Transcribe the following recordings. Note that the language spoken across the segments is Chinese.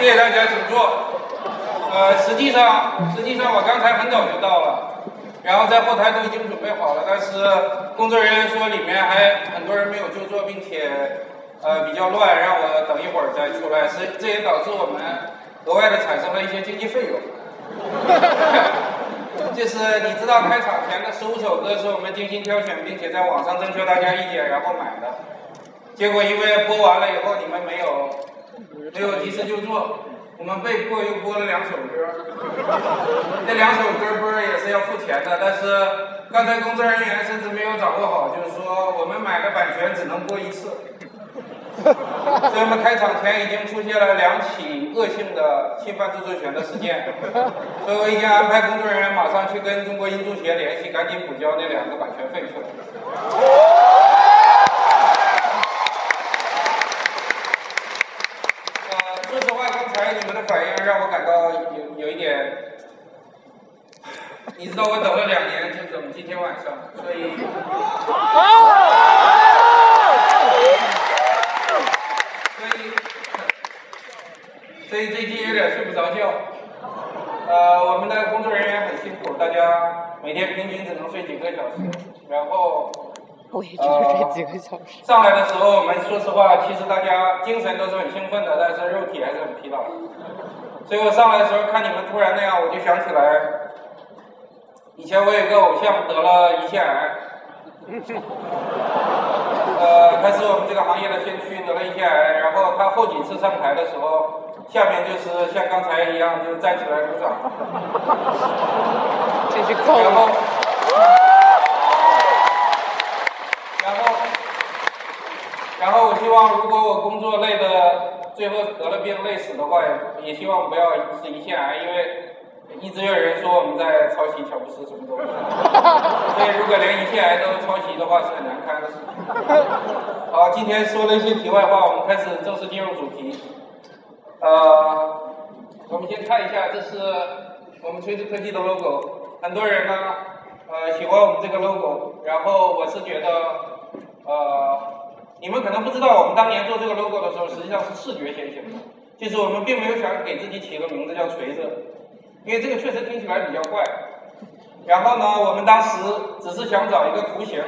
谢谢大家，请坐。呃，实际上，实际上我刚才很早就到了，然后在后台都已经准备好了，但是工作人员说里面还很多人没有就座，并且呃比较乱，让我等一会儿再出来，所以这也导致我们额外的产生了一些经济费用。就是你知道开场前的十五首歌是我们精心挑选，并且在网上征求大家意见然后买的，结果因为播完了以后你们没有没有及时就座，我们被迫又播了两首歌，这两首歌播也是要付钱的，但是刚才工作人员甚至没有掌握好，就是说我们买的版权只能播一次。所以我们开场前已经出现了两起恶性的侵犯著作权的事件，所以我已经安排工作人员马上去跟中国音著协联系，赶紧补交那两个版权费去了。呃，说实话，刚才你们的反应让我感到有有一点，你知道我等了两年就等今天晚上，所以。所以最近有点睡不着觉，呃，我们的工作人员很辛苦，大家每天平均只能睡几个小时，然后，我也只能睡几个小时。上来的时候，我们说实话，其实大家精神都是很兴奋的，但是肉体还是很疲劳。所以我上来的时候看你们突然那样，我就想起来，以前我有个偶像得了胰腺癌，呃，他是我们这个行业的先驱，得了胰腺癌，然后他后几次上台的时候。下面就是像刚才一样，就站起来鼓掌。继续扣。然后，然后，然后我希望，如果我工作累的最后得了病累死的话，也希望不要是胰腺癌，因为一直有人说我们在抄袭乔布斯什么东西。所以如果连胰腺癌都抄袭的话，是很难堪的事情。好，今天说了一些题外话，我们开始正式进入主题。呃，我们先看一下，这是我们锤子科技的 logo。很多人呢，呃，喜欢我们这个 logo。然后我是觉得，呃，你们可能不知道，我们当年做这个 logo 的时候，实际上是视觉先行的。就是我们并没有想给自己起个名字叫锤子，因为这个确实听起来比较怪。然后呢，我们当时只是想找一个图形，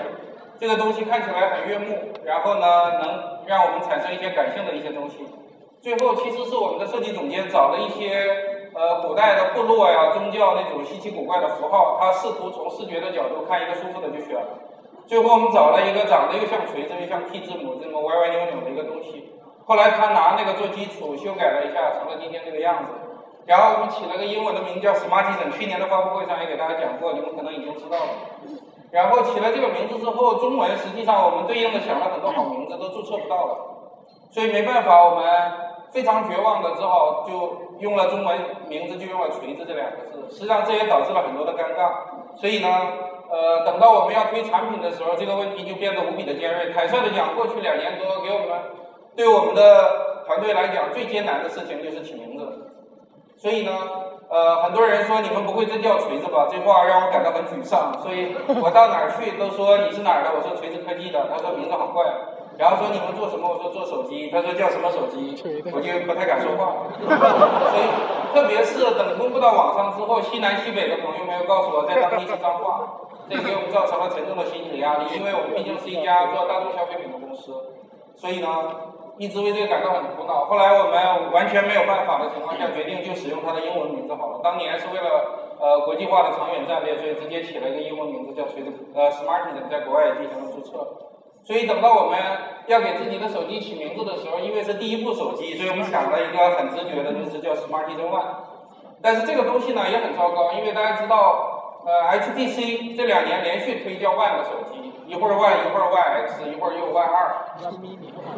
这个东西看起来很悦目，然后呢，能让我们产生一些感性的一些东西。最后其实是我们的设计总监找了一些呃古代的部落呀、宗教那种稀奇古怪的符号，他试图从视觉的角度看一个舒服的就选了。最后我们找了一个长得又像锤子又像 T 字母这么歪歪扭扭的一个东西。后来他拿那个做基础修改了一下，成了今天这个样子。然后我们起了个英文的名字叫 Smartisan，去年的发布会上也给大家讲过，你们可能已经知道了。然后起了这个名字之后，中文实际上我们对应的想了很多好名字都注册不到了，所以没办法我们。非常绝望的，只好就用了中文名字，就用了“锤子”这两个字。实际上，这也导致了很多的尴尬。所以呢，呃，等到我们要推产品的时候，这个问题就变得无比的尖锐。坦率的讲，过去两年多，给我们对我们的团队来讲，最艰难的事情就是起名字。所以呢，呃，很多人说你们不会真叫锤子吧？这话让我感到很沮丧。所以我到哪儿去都说你是哪儿的，我说锤子科技的，他说名字好怪。然后说你们做什么？我说做手机。他说叫什么手机？我就不太敢说话。所以，特别是等公布到网上之后，西南西北的朋友们又告诉我在当地是脏话，这给我们造成了沉重的心理压力。因为我们毕竟是一家做大众消费品的公司，所以呢，一直为这个感到很苦恼。后来我们完全没有办法的情况下，决定就使用它的英文名字好了。当年是为了呃国际化的长远战略，所以直接起了一个英文名字叫锤子，呃，Smartisan，在国外也进行了注册。所以等到我们要给自己的手机起名字的时候，因为是第一部手机，所以我们想了一个很直觉的，就是叫 Smartisan One。但是这个东西呢也很糟糕，因为大家知道，呃，HTC 这两年连续推销 one 的手机，一会儿 One，一会儿 One X，一会儿又 One 二，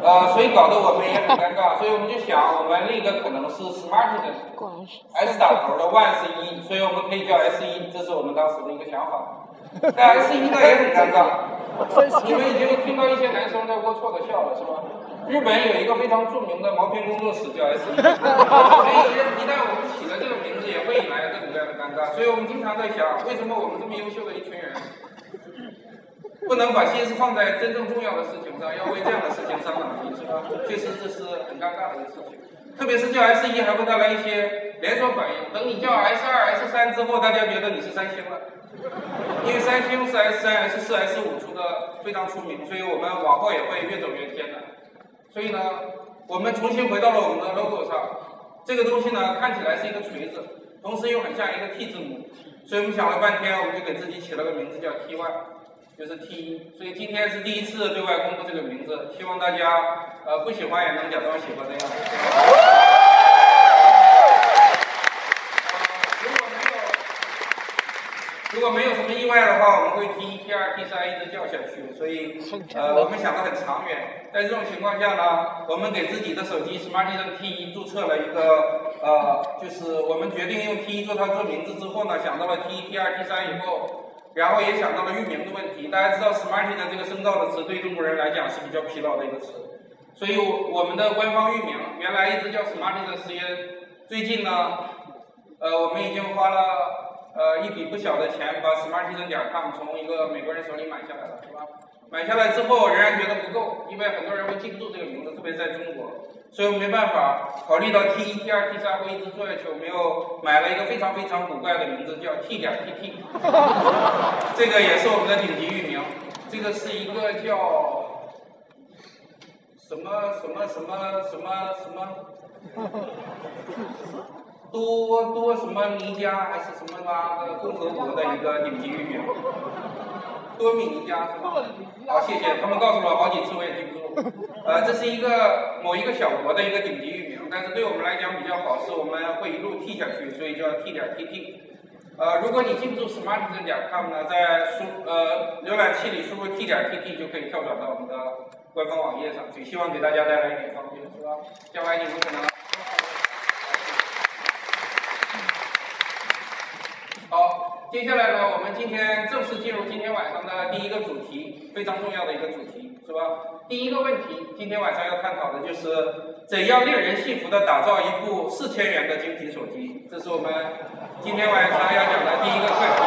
呃，所以搞得我们也很尴尬。所以我们就想，我们另一个可能是 Smartisan，S 打头的 One 是一，所以我们可以叫 S 一，这是我们当时的一个想法。但 S 一呢也很尴尬。你们已经听到一些男生在龌龊的笑了，是吧？日本有一个非常著名的毛片工作室叫 S E，所以一旦我们起了这个名字，也会引来各种各样的尴尬。所以我们经常在想，为什么我们这么优秀的一群人，不能把心思放在真正重要的事情上，要为这样的事情伤脑筋，是吧？确实这是很尴尬的一个事情。特别是叫 S 一还会带来一些连锁反应。等你叫 S 二、S 三之后，大家觉得你是三星了，因为三星是 S 三、S 四、S 五出的非常出名，所以我们往后也会越走越偏的。所以呢，我们重新回到了我们的 logo 上，这个东西呢看起来是一个锤子，同时又很像一个 T 字母，所以我们想了半天，我们就给自己起了个名字叫 T One，就是 T 一。所以今天是第一次对外公布这个名字，希望大家呃不喜欢也能假装喜欢的样子。如果没有什么意外的话，我们会 T 一、T 二、T 三一直叫下去。所以，呃，我们想的很长远。在这种情况下呢，我们给自己的手机 Smartisan T 一注册了一个，呃，就是我们决定用 T 一做它做名字之后呢，想到了 T 一、T 二、T 三以后，然后也想到了域名的问题。大家知道 Smartisan 这个深造的词对中国人来讲是比较疲劳的一个词，所以我们的官方域名原来一直叫 Smartisan 实验，最近呢，呃，我们已经花了。呃，一笔不小的钱把 smartisan 点 com 从一个美国人手里买下来了，是吧？买下来之后仍然觉得不够，因为很多人会记不住这个名字，特别在中国，所以我没办法。考虑到 T 一、T 二、T 三会一直做下去，我们又买了一个非常非常古怪的名字，叫 T 点 TT。这个也是我们的顶级域名，这个是一个叫什么什么什么什么什么。多多什么尼加还是什么嘛的共和国的一个顶级域名，多米尼加是吧？好，谢谢，他们告诉我好几次，我也记不住。呃，这是一个某一个小国的一个顶级域名，但是对我们来讲比较好，是我们会一路 T 下去，所以叫 T 点 TT。呃，如果你记不住 smartisan 点 com 呢，在输呃浏览器里输入 T 点 TT 就可以跳转到我们的官方网页上去，希望给大家带来一点方便，是吧？将来你们可能。好，接下来呢，我们今天正式进入今天晚上的第一个主题，非常重要的一个主题，是吧？第一个问题，今天晚上要探讨的就是怎样令人信服的打造一部四千元的精品手机，这是我们今天晚上要讲的第一个课题。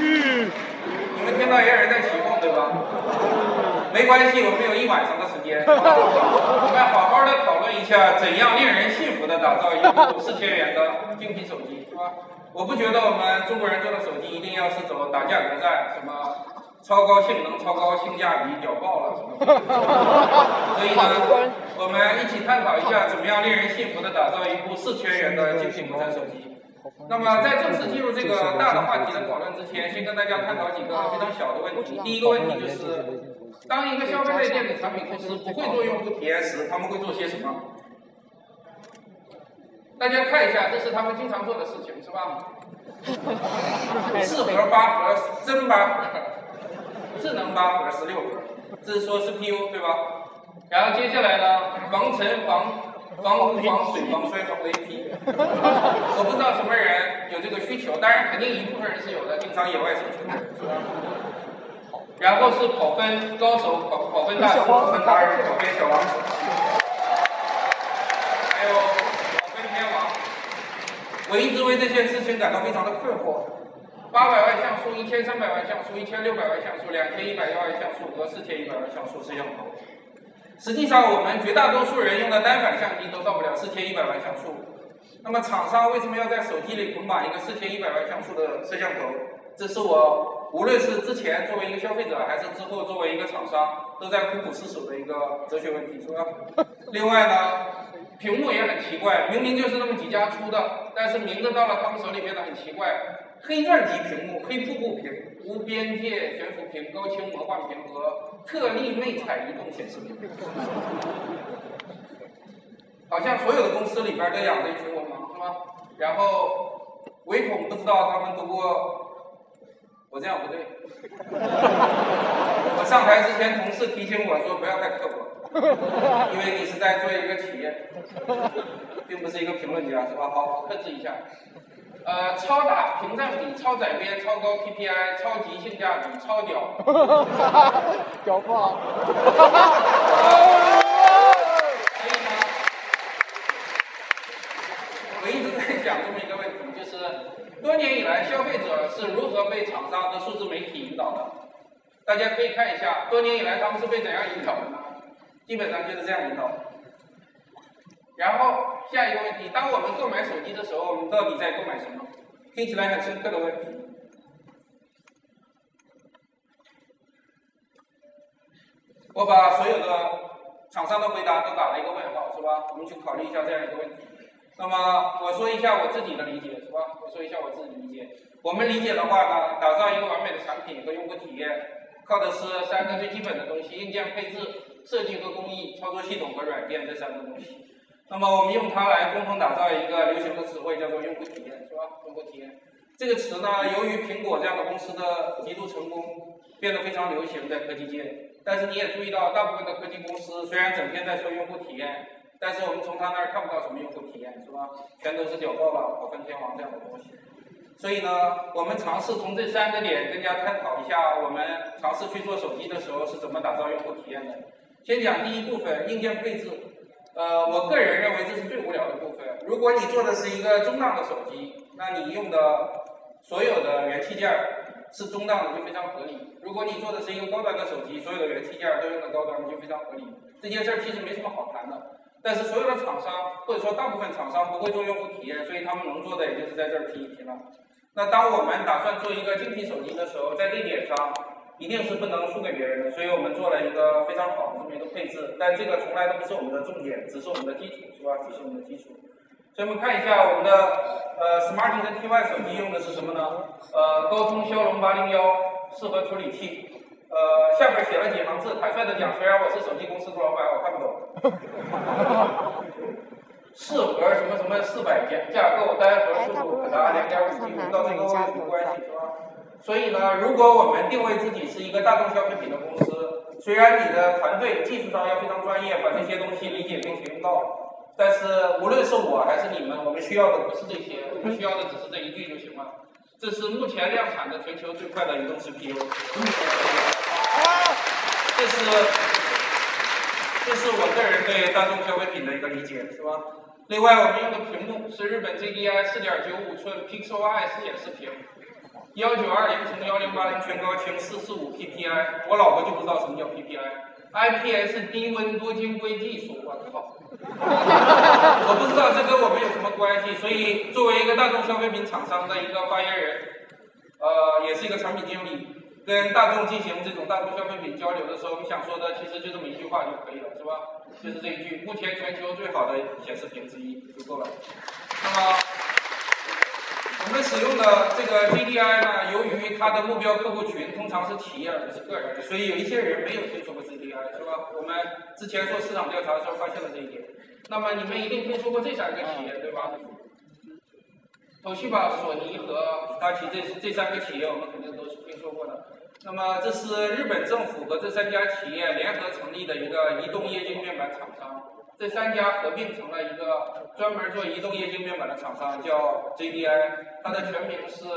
嗯，你们听到也有人在起哄，对吧？没关系，我们有一晚上的时间，我们好好的讨论一下怎样令人信服的打造一部 四千元的精品手机，是吧？我不觉得我们中国人做的手机一定要是走打价格战，什么超高性能、超高性价比、屌爆了什么。所以呢，我们一起探讨一下怎么样令人信服的打造一部四千元的精品国产手机。那么在正式进入这个大的话题的讨论之前，先跟大家探讨几个非常小的问题。第一个问题就是。当一个消费类电子产品公司不会做用户体验时，他们会做些什么？大家看一下，这是他们经常做的事情，是吧？四核、八核、真八核、智能八核、十六核，这是说 CPU 对吧？然后接下来呢，防尘、防防污、防水、防摔、防雷劈。我不知道什么人有这个需求，当然肯定一部分人是有的，经常野外生存，是吧？然后是跑分高手，跑跑分大师，跑分达人，跑分小王子，还有跑分天王。我一直为这件事情感到非常的困惑。八百万像素、一千三百万像素、一千六百万像素、两千一百万像素和四千一百万像素摄像头。实际上，我们绝大多数人用的单反相机都到不了四千一百万像素。那么，厂商为什么要在手机里捆绑一个四千一百万像素的摄像头？这是我。无论是之前作为一个消费者，还是之后作为一个厂商，都在苦苦思索的一个哲学问题，是吧？另外呢，屏幕也很奇怪，明明就是那么几家出的，但是名字到了他们手里变得很奇怪：黑钻级屏幕、黑瀑布屏、无边界悬浮屏、高清魔幻屏和特立魅彩移动显示屏。好像所有的公司里边都养着一群文盲，是吧？然后唯恐不知道他们读过。我这样不对。我上台之前，同事提醒我说不要太刻薄，因为你是在做一个企业，并不是一个评论家，是吧？好，克制一下。呃，超大屏占比、超窄边、超高 PPI、超级性价比、超屌。屌爆！所以呢，我一直在讲这么一个问题，就是。多年以来，消费者是如何被厂商和数字媒体引导的？大家可以看一下，多年以来他们是被怎样引导的？基本上就是这样引导。然后下一个问题，当我们购买手机的时候，我们到底在购买什么？听起来很深刻的问题。我把所有的厂商的回答都打了一个问号，是吧？我们去考虑一下这样一个问题。那么我说一下我自己的理解，说一下我自己的理解。我们理解的话呢，打造一个完美的产品和用户体验，靠的是三个最基本的东西：硬件配置、设计和工艺、操作系统和软件这三个东西。那么我们用它来共同打造一个流行的词汇，叫做用户体验，是吧？用户体验这个词呢，由于苹果这样的公司的极度成功，变得非常流行在科技界。但是你也注意到，大部分的科技公司虽然整天在说用户体验，但是我们从他那儿看不到什么用户体验，是吧？全都是屌爆了、跑分天王这样的东西。所以呢，我们尝试从这三个点跟大家探讨一下，我们尝试去做手机的时候是怎么打造用户体验的。先讲第一部分，硬件配置。呃，我个人认为这是最无聊的部分。如果你做的是一个中档的手机，那你用的所有的元器件是中档的就非常合理。如果你做的是一个高端的手机，所有的元器件都用的高端的就非常合理。这件事儿其实没什么好谈的。但是所有的厂商或者说大部分厂商不会做用户体验，所以他们能做的也就是在这儿提一提了。那当我们打算做一个精品手机的时候，在这点上一定是不能输给别人的，所以我们做了一个非常好的这么一个配置。但这个从来都不是我们的重点，只是我们的基础，是吧？只是我们的基础。所以我们看一下我们的呃，smart 的 T Y 手机用的是什么呢？呃，高通骁龙八零幺适合处理器。呃，下面写了几行字，坦率的讲，虽然我是手机公司的老板，我看不懂。四核什么什么四百架架构，单核速度可达两点五 G，不知道这个有什么关系，是吧？所以呢，如果我们定位自己是一个大众消费品的公司，虽然你的团队技术上要非常专业，把这些东西理解并且用到，但是无论是我还是你们，我们需要的不是这些，我们需要的只是这一句就行了。这是目前量产的全球最快的移动 CPU。这是，这是我个人对大众消费品的一个理解，是吧？另外，我们用的屏幕是日本 JDI 四点九五寸 PixelEye 显示屏，幺九二零乘幺零八零全高清四四五 PPI，我老婆就不知道什么叫 PPI，IPS 低温多晶硅技术，我靠！我不知道这跟我们有什么关系，所以作为一个大众消费品厂商的一个发言人，呃，也是一个产品经理。跟大众进行这种大众消费品交流的时候，我们想说的其实就这么一句话就可以了，是吧？就是这一句，目前全球最好的显示屏之一就够了。那么，我们使用的这个 GDI 呢，由于它的目标客户群通常是企业而不是个人，所以有一些人没有听说过 GDI，是吧？我们之前做市场调查的时候发现了这一点。那么你们一定听说过这三个企业，对吧？东西吧，索尼和大奇这这三个企业，我们肯定都是听说过的。那么这是日本政府和这三家企业联合成立的一个移动液晶面板厂商，这三家合并成了一个专门做移动液晶面板的厂商，叫 JDI，它的全名是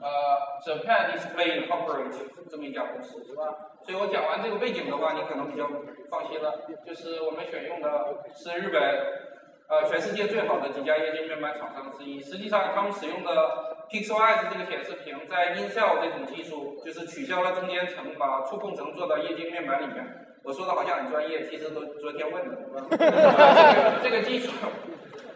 呃 Japan Display Incorporated 这么一家公司，是吧？所以我讲完这个背景的话，你可能比较放心了，就是我们选用的是日本呃全世界最好的几家液晶面板厂商之一，实际上他们使用的。PixelEye 这个显示屏在 Intel 这种技术，就是取消了中间层，把触控层做到液晶面板里面。我说的好像很专业，其实都昨天问的，是吧？这个技术，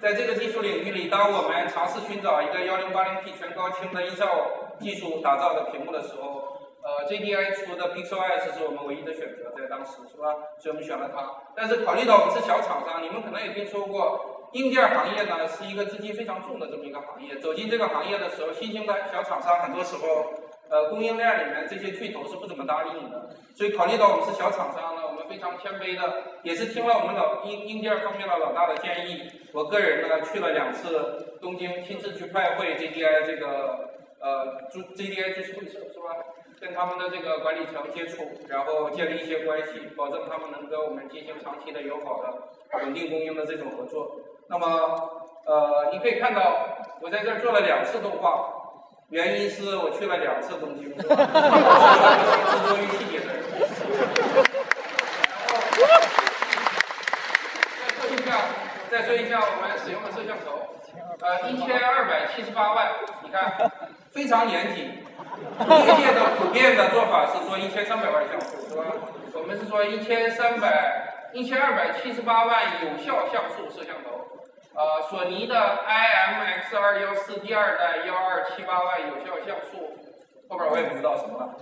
在这个技术领域里，当我们尝试寻找一个 1080P 全高清的 Intel 技术打造的屏幕的时候，呃，JDI 出的 PixelEye 是我们唯一的选择，在当时，是吧？所以我们选了它。但是考虑到我们是小厂商，你们可能也听说过。硬件行业呢是一个资金非常重的这么一个行业，走进这个行业的时候，新兴的小厂商很多时候，呃，供应链里面这些巨头是不怎么搭理你的。所以考虑到我们是小厂商呢，我们非常谦卑的，也是听了我们老硬硬件方面的老大的建议，我个人呢去了两次东京，亲自去拜会 JDI 这个呃 JDI 株式会社是吧？跟他们的这个管理层接触，然后建立一些关系，保证他们能跟我们进行长期的友好的稳定供应的这种合作。那么，呃，你可以看到，我在这儿做了两次动画，原因是我去了两次东京，是吧？执着于细节的人。再说一下，再说一下我们使用的摄像头，呃，一千二百七十八万，你看。非常严谨。业界的普遍的做法是说一千三百万像素，是吧？我们是说一千三百、一千二百七十八万有效像素摄像头。呃，索尼的 IMX 二幺四第二代幺二七八万有效像素，后边我也不知道什么了。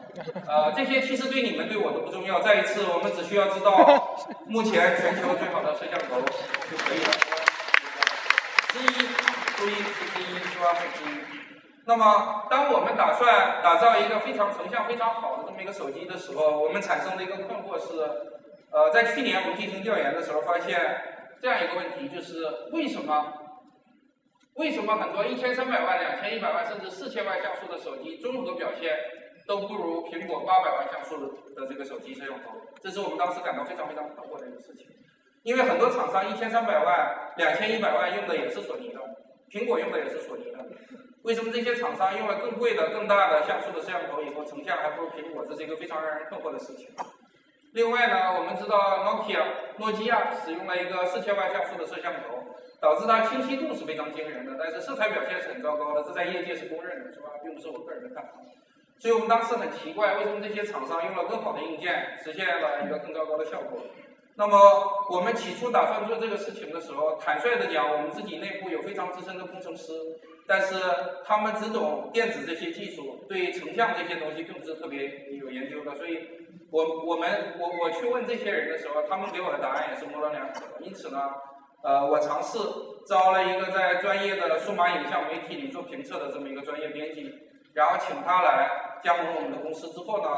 呃，这些其实对你们对我都不重要。再一次，我们只需要知道目前全球最好的摄像头就可以了。之一，注意是之一，是吧？是之一。那么，当我们打算打造一个非常成像非常好的这么一个手机的时候，我们产生的一个困惑是，呃，在去年我们进行调研的时候，发现这样一个问题，就是为什么为什么很多一千三百万、两千一百万甚至四千万像素的手机综合表现都不如苹果八百万像素的这个手机摄像头？这是我们当时感到非常非常困惑的一个事情，因为很多厂商一千三百万、两千一百万用的也是索尼的，苹果用的也是索尼的。为什么这些厂商用了更贵的、更大的像素的摄像头以后，成像还不如苹果？这是一个非常让人困惑的事情。另外呢，我们知道 Nokia，诺基亚使用了一个四千万像素的摄像头，导致它清晰度是非常惊人的，但是色彩表现是很糟糕的，这在业界是公认的，是吧？并不是我个人的看法。所以我们当时很奇怪，为什么这些厂商用了更好的硬件，实现了一个更糟糕的效果？那么我们起初打算做这个事情的时候，坦率的讲，我们自己内部有非常资深的工程师。但是他们只懂电子这些技术，对成像这些东西并不是特别有研究的，所以，我我们我我去问这些人的时候，他们给我的答案也是模棱两可的。因此呢，呃，我尝试招了一个在专业的数码影像媒体里做评测的这么一个专业编辑，然后请他来加盟我们的公司之后呢，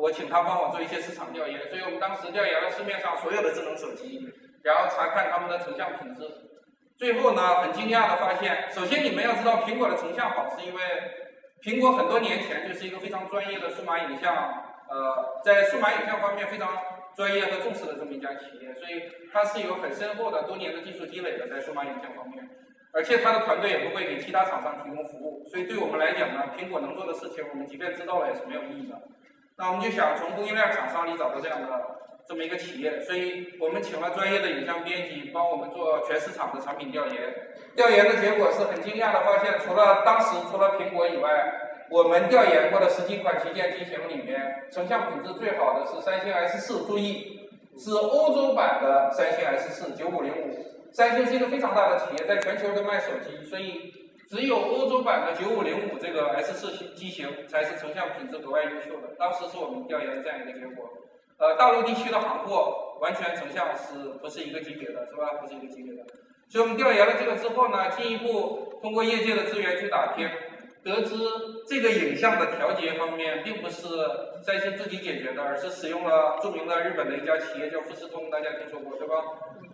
我请他帮我做一些市场调研，所以我们当时调研了市面上所有的智能手机，然后查看他们的成像品质。最后呢，很惊讶的发现，首先你们要知道，苹果的成像好，是因为苹果很多年前就是一个非常专业的数码影像，呃，在数码影像方面非常专业和重视的这么一家企业，所以它是有很深厚的多年的技术积累的在数码影像方面，而且它的团队也不会给其他厂商提供服务，所以对我们来讲呢，苹果能做的事情，我们即便知道了也是没有意义的。那我们就想从供应链厂商里找到这样的。这么一个企业，所以我们请了专业的影像编辑帮我们做全市场的产品调研。调研的结果是很惊讶的，发现除了当时除了苹果以外，我们调研过的十几款旗舰机型里面，成像品质最好的是三星 S 四。注意，是欧洲版的三星 S 四九五零五。三星是一个非常大的企业，在全球都卖手机，所以只有欧洲版的九五零五这个 S 四型机型才是成像品质格外优秀的。当时是我们调研的这样一个结果。呃，大陆地区的行货完全成像是不是一个级别的，是吧？不是一个级别的。所以我们调研了这个之后呢，进一步通过业界的资源去打听，得知这个影像的调节方面并不是三星自己解决的，而是使用了著名的日本的一家企业叫富士通，大家听说过对吧？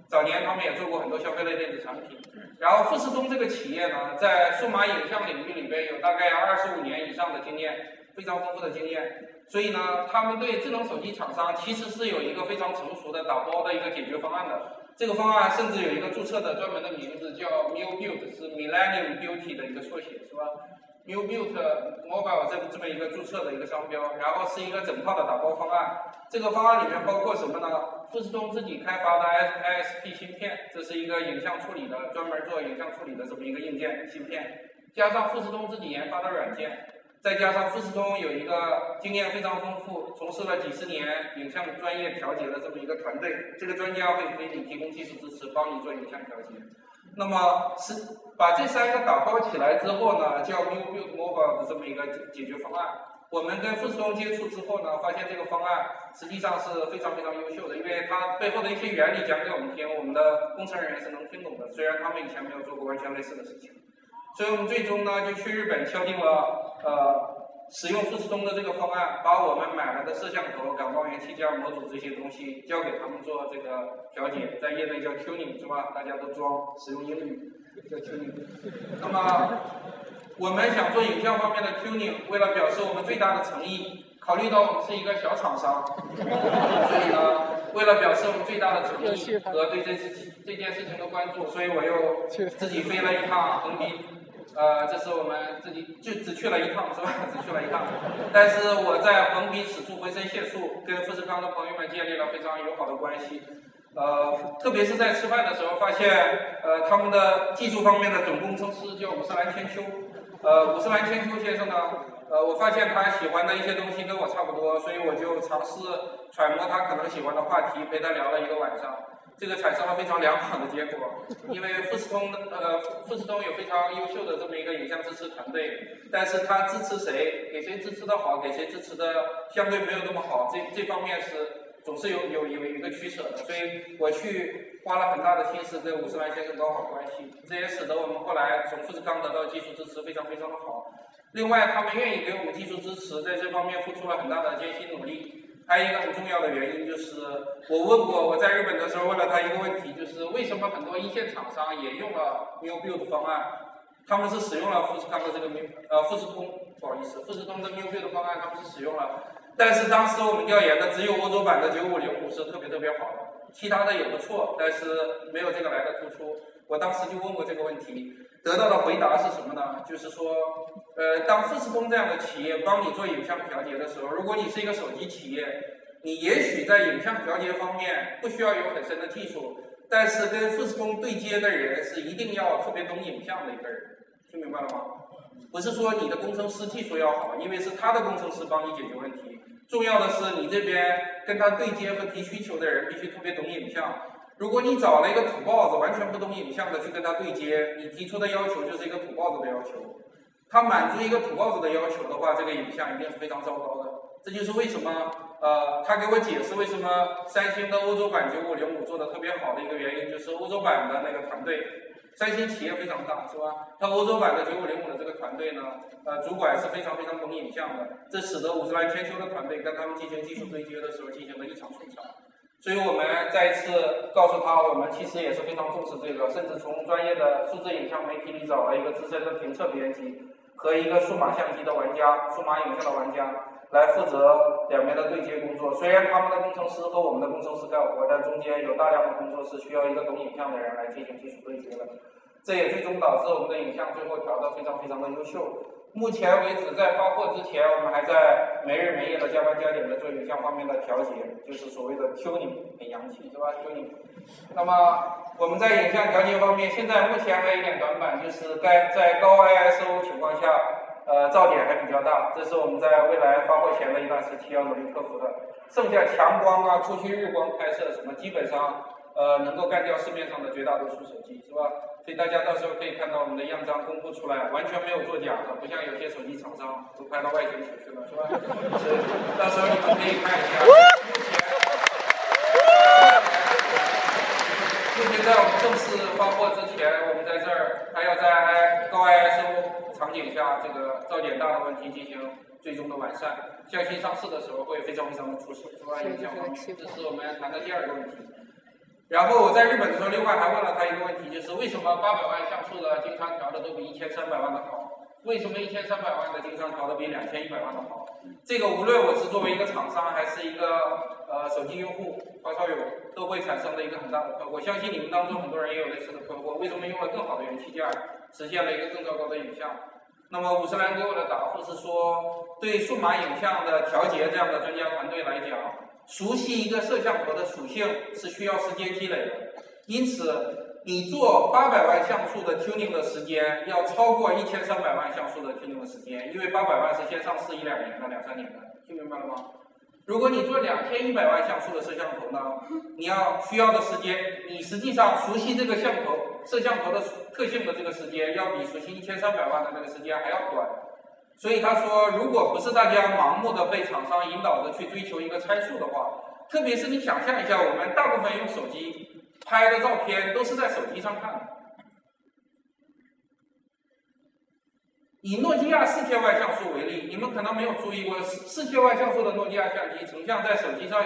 早年他们也做过很多消费类电子产品。然后富士通这个企业呢，在数码影像领域里边有大概二十五年以上的经验，非常丰富的经验。所以呢，他们对智能手机厂商其实是有一个非常成熟的打包的一个解决方案的。这个方案甚至有一个注册的专门的名字叫 m i l Build，是 Millennium Beauty 的一个缩写，是吧 new build Mobile 这这么一个注册的一个商标，然后是一个整套的打包方案。这个方案里面包括什么呢？富士通自己开发的 ISP 芯片，这是一个影像处理的，专门做影像处理的这么一个硬件芯片，加上富士通自己研发的软件。再加上富士通有一个经验非常丰富、从事了几十年影像专业调节的这么一个团队，这个专家会给你提供技术支持，帮你做影像调节。那么是把这三个打包起来之后呢，叫 MuBuild Mobile 的这么一个解决方案。我们跟富士通接触之后呢，发现这个方案实际上是非常非常优秀的，因为它背后的一些原理讲给我们听，我们的工程人员是能听懂的。虽然他们以前没有做过完全类似的事情。所以我们最终呢，就去日本敲定了，呃，使用富士通的这个方案，把我们买来的摄像头、感光元器件、模组这些东西交给他们做这个调节，在业内叫 tuning 是吧？大家都装，使用英语叫 tuning。那么，我们想做影像方面的 tuning，为了表示我们最大的诚意，考虑到我们是一个小厂商，所以呢，为了表示我们最大的诚意和对这次这件事情的关注，所以我又自己飞了一趟横滨。呃，这是我们自己就只去了一趟，是吧？只去了一趟，但是我在横滨此处浑身解数，跟富士康的朋友们建立了非常友好的关系。呃，特别是在吃饭的时候，发现呃他们的技术方面的总工程师叫五十岚千秋，呃，五十岚千秋先生呢，呃，我发现他喜欢的一些东西跟我差不多，所以我就尝试揣摩他可能喜欢的话题，陪他聊了一个晚上。这个产生了非常良好的结果，因为富士通呃富士通有非常优秀的这么一个影像支持团队，但是他支持谁，给谁支持的好，给谁支持的相对没有那么好，这这方面是总是有有有一个取舍的，所以我去花了很大的心思跟五十万先生搞好关系，这也使得我们后来从富士康得到技术支持非常非常的好。另外，他们愿意给我们技术支持，在这方面付出了很大的艰辛努力。还有一个很重要的原因就是，我问过我在日本的时候问了他一个问题，就是为什么很多一线厂商也用了 New Build 方案，他们是使用了富士康的这个命呃富士通，不好意思，富士通的 New Build 方案他们是使用了，但是当时我们调研的只有欧洲版的9505是特别特别好的，其他的也不错，但是没有这个来的突出。我当时就问过这个问题，得到的回答是什么呢？就是说，呃，当富士通这样的企业帮你做影像调节的时候，如果你是一个手机企业，你也许在影像调节方面不需要有很深的技术，但是跟富士通对接的人是一定要特别懂影像的一个人，听明白了吗？不是说你的工程师技术要好，因为是他的工程师帮你解决问题，重要的是你这边跟他对接和提需求的人必须特别懂影像。如果你找了一个土包子，完全不懂影像的去跟他对接，你提出的要求就是一个土包子的要求。他满足一个土包子的要求的话，这个影像一定是非常糟糕的。这就是为什么，呃，他给我解释为什么三星的欧洲版九五零五做的特别好的一个原因，就是欧洲版的那个团队，三星企业非常大，是吧？他欧洲版的九五零五的这个团队呢，呃，主管是非常非常懂影像的，这使得五十岚千秋的团队跟他们进行技术对接的时候进行了异常顺畅。所以我们再一次告诉他，我们其实也是非常重视这个，甚至从专业的数字影像媒体里找了一个资深的评测编辑和一个数码相机的玩家、数码影像的玩家来负责两边的对接工作。虽然他们的工程师和我们的工程师干活，但中间有大量的工作是需要一个懂影像的人来进行技术对接的。这也最终导致我们的影像最后调的非常非常的优秀。目前为止，在发货之前，我们还在没日没夜的加班加点的做影像方面的调节，就是所谓的 tuning，很洋气是吧？tuning。那么我们在影像调节方面，现在目前还有一点短板，就是该在高 ISO 情况下，呃，噪点还比较大，这是我们在未来发货前的一段时期要努力克服的。剩下强光啊、出去日光拍摄什么，基本上。呃，能够干掉市面上的绝大多数手机，是吧？所以大家到时候可以看到我们的样张公布出来，完全没有作假的，不像有些手机厂商都拍到外星球去了，是吧？是，到时候你们可以看一下。目前在我们正式发货之前，我们在这儿还要在高 ISO 场景下，这个噪点大的问题进行最终的完善。相信上市的时候会非常非常的出色，是吧？影响方面，这是我们谈的第二个问题。然后我在日本的时候，另外还问了他一个问题，就是为什么八百万像素的经常调的都比一千三百万的好？为什么一千三百万的经常调的比两千一百万的好？这个无论我是作为一个厂商，还是一个呃手机用户发烧友，都会产生的一个很大的困惑。我相信你们当中很多人也有类似的困惑：为什么用了更好的元器件，实现了一个更糟糕的影像？那么五十岚给我的答复是说，对数码影像的调节这样的专家团队来讲。熟悉一个摄像头的属性是需要时间积累的，因此你做八百万像素的 tuning 的时间要超过一千三百万像素的 tuning 的时间，因为八百万是先上市一两年的，两三年的，听明白了吗？如果你做两千一百万像素的摄像头呢，你要需要的时间，你实际上熟悉这个像头摄像头的特性的这个时间，要比熟悉一千三百万的那个时间还要短。所以他说，如果不是大家盲目的被厂商引导着去追求一个参数的话，特别是你想象一下，我们大部分用手机拍的照片都是在手机上看的。以诺基亚四千万像素为例，你们可能没有注意过，四四千万像素的诺基亚相机成像在手机上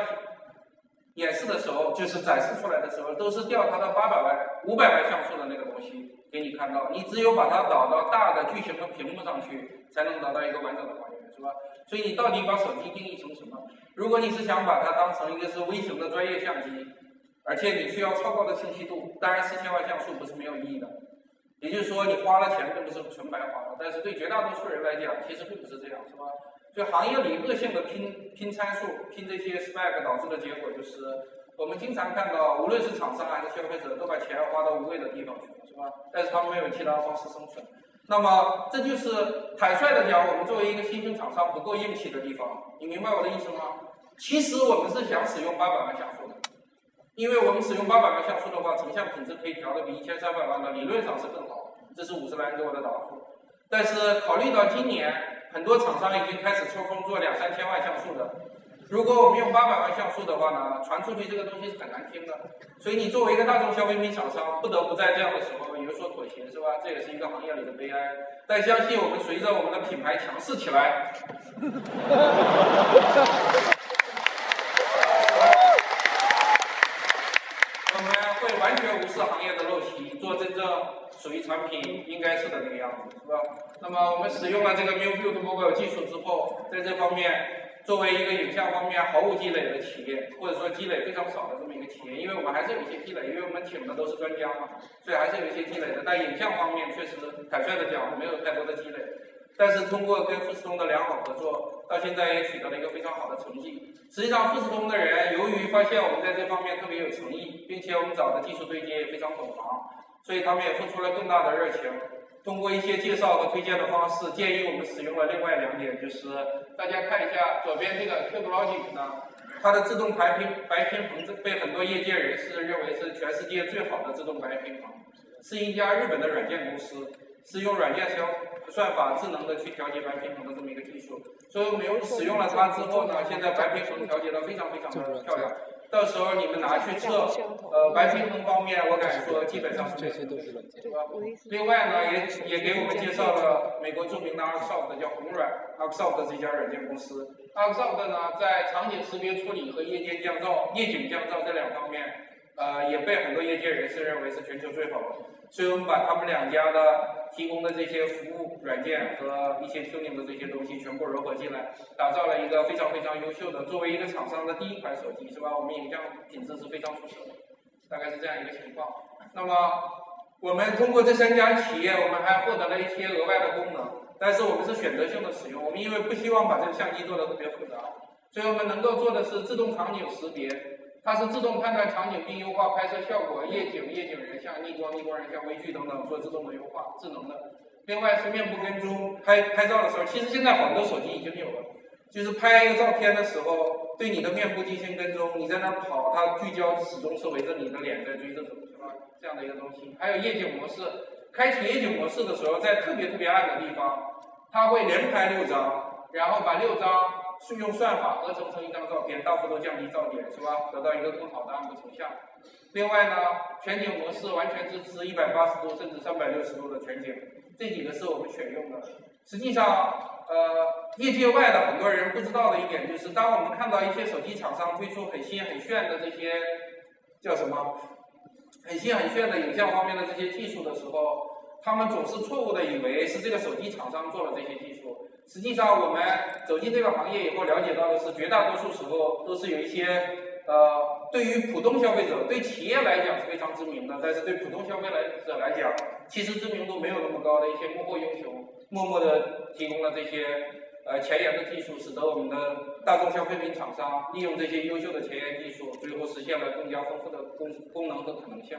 演示的时候，就是展示出来的时候，都是调它的八百万、五百万像素的那个东西给你看到。你只有把它导到大的巨型的屏幕上去。才能得到一个完整的还原，是吧？所以你到底把手机定义成什么？如果你是想把它当成一个是微型的专业相机，而且你需要超高的清晰度，当然四千万像素不是没有意义的。也就是说，你花了钱并不是纯白花了。但是对绝大多数人来讲，其实并不是这样，是吧？就行业里恶性的拼拼参数、拼这些 spec 导致的结果就是，我们经常看到，无论是厂商还是消费者，都把钱花到无谓的地方去了，是吧？但是他们没有其他方式生存。那么这就是坦率的讲，我们作为一个新兴厂商不够硬气的地方。你明白我的意思吗？其实我们是想使用八百万像素的，因为我们使用八百万像素的话，成像品质可以调的比一千三百万的理论上是更好。这是五十来给我的答复。但是考虑到今年很多厂商已经开始抽风做两三千万像素的。如果我们用八百万像素的话呢，传出去这个东西是很难听的，所以你作为一个大众消费品厂商，不得不在这样的时候有所妥协，是吧？这也是一个行业里的悲哀。但相信我们随着我们的品牌强势起来，我们会完全无视行业的陋习，做真正属于产品应该是的那个样子，是吧？那么我们使用了这个 m i b u i l d Mobile 技术之后，在这方面。作为一个影像方面毫无积累的企业，或者说积累非常少的这么一个企业，因为我们还是有一些积累，因为我们请的都是专家嘛，所以还是有一些积累的。但影像方面确实坦率的讲，没有太多的积累。但是通过跟富士通的良好合作，到现在也取得了一个非常好的成绩。实际上，富士通的人由于发现我们在这方面特别有诚意，并且我们找的技术对接也非常懂行，所以他们也付出了更大的热情。通过一些介绍和推荐的方式，建议我们使用了另外两点，就是大家看一下左边这个 CubeLogic 呢，它的自动白平白平衡被很多业界人士认为是全世界最好的自动白平衡，是一家日本的软件公司，是用软件消算法智能的去调节白平衡的这么一个技术，所以我们用使用了它之后呢，现在白平衡调节的非常非常的漂亮。到时候你们拿去测，呃，白平衡方面，我敢说基本上是这些都是对吧？另外呢，也也给我们介绍了美国著名的 Arcsoft，叫红软 Arcsoft 这家软件公司。Arcsoft 呢，在场景识别处理和夜间降噪、夜景降噪这两方面，呃，也被很多业界人士认为是全球最好的。所以我们把他们两家的提供的这些服务软件和一些 tuning 的这些东西全部融合进来，打造了一个非常非常优秀的，作为一个厂商的第一款手机，是吧？我们影像品质是非常出色的，大概是这样一个情况。那么我们通过这三家企业，我们还获得了一些额外的功能，但是我们是选择性的使用。我们因为不希望把这个相机做的特别复杂，所以我们能够做的是自动场景识别。它是自动判断场景并优化拍摄效果，夜景、夜景人像、逆光、逆光人像、微距等等做自动的优化，智能的。另外是面部跟踪，拍拍照的时候，其实现在很多手机已经有了，就是拍一个照片的时候，对你的面部进行跟踪，你在那儿跑，它聚焦始终是围着你的脸在追着走，是吧？这样的一个东西。还有夜景模式，开启夜景模式的时候，在特别特别暗的地方，它会连拍六张，然后把六张。是用算法合成成一张照片，大幅度降低噪点，是吧？得到一个更好的暗部成像。另外呢，全景模式完全支持一百八十度甚至三百六十度的全景，这几个是我们选用的。实际上，呃，业界外的很多人不知道的一点就是，当我们看到一些手机厂商推出很新很炫的这些叫什么，很新很炫的影像方面的这些技术的时候，他们总是错误的以为是这个手机厂商做了这些技术。实际上，我们走进这个行业以后，了解到的是，绝大多数时候都是有一些，呃，对于普通消费者、对企业来讲是非常知名的，但是对普通消费来者来讲，其实知名度没有那么高的一些幕后英雄，默默的提供了这些呃前沿的技术，使得我们的大众消费品厂商利用这些优秀的前沿技术，最后实现了更加丰富的功功能和可能性。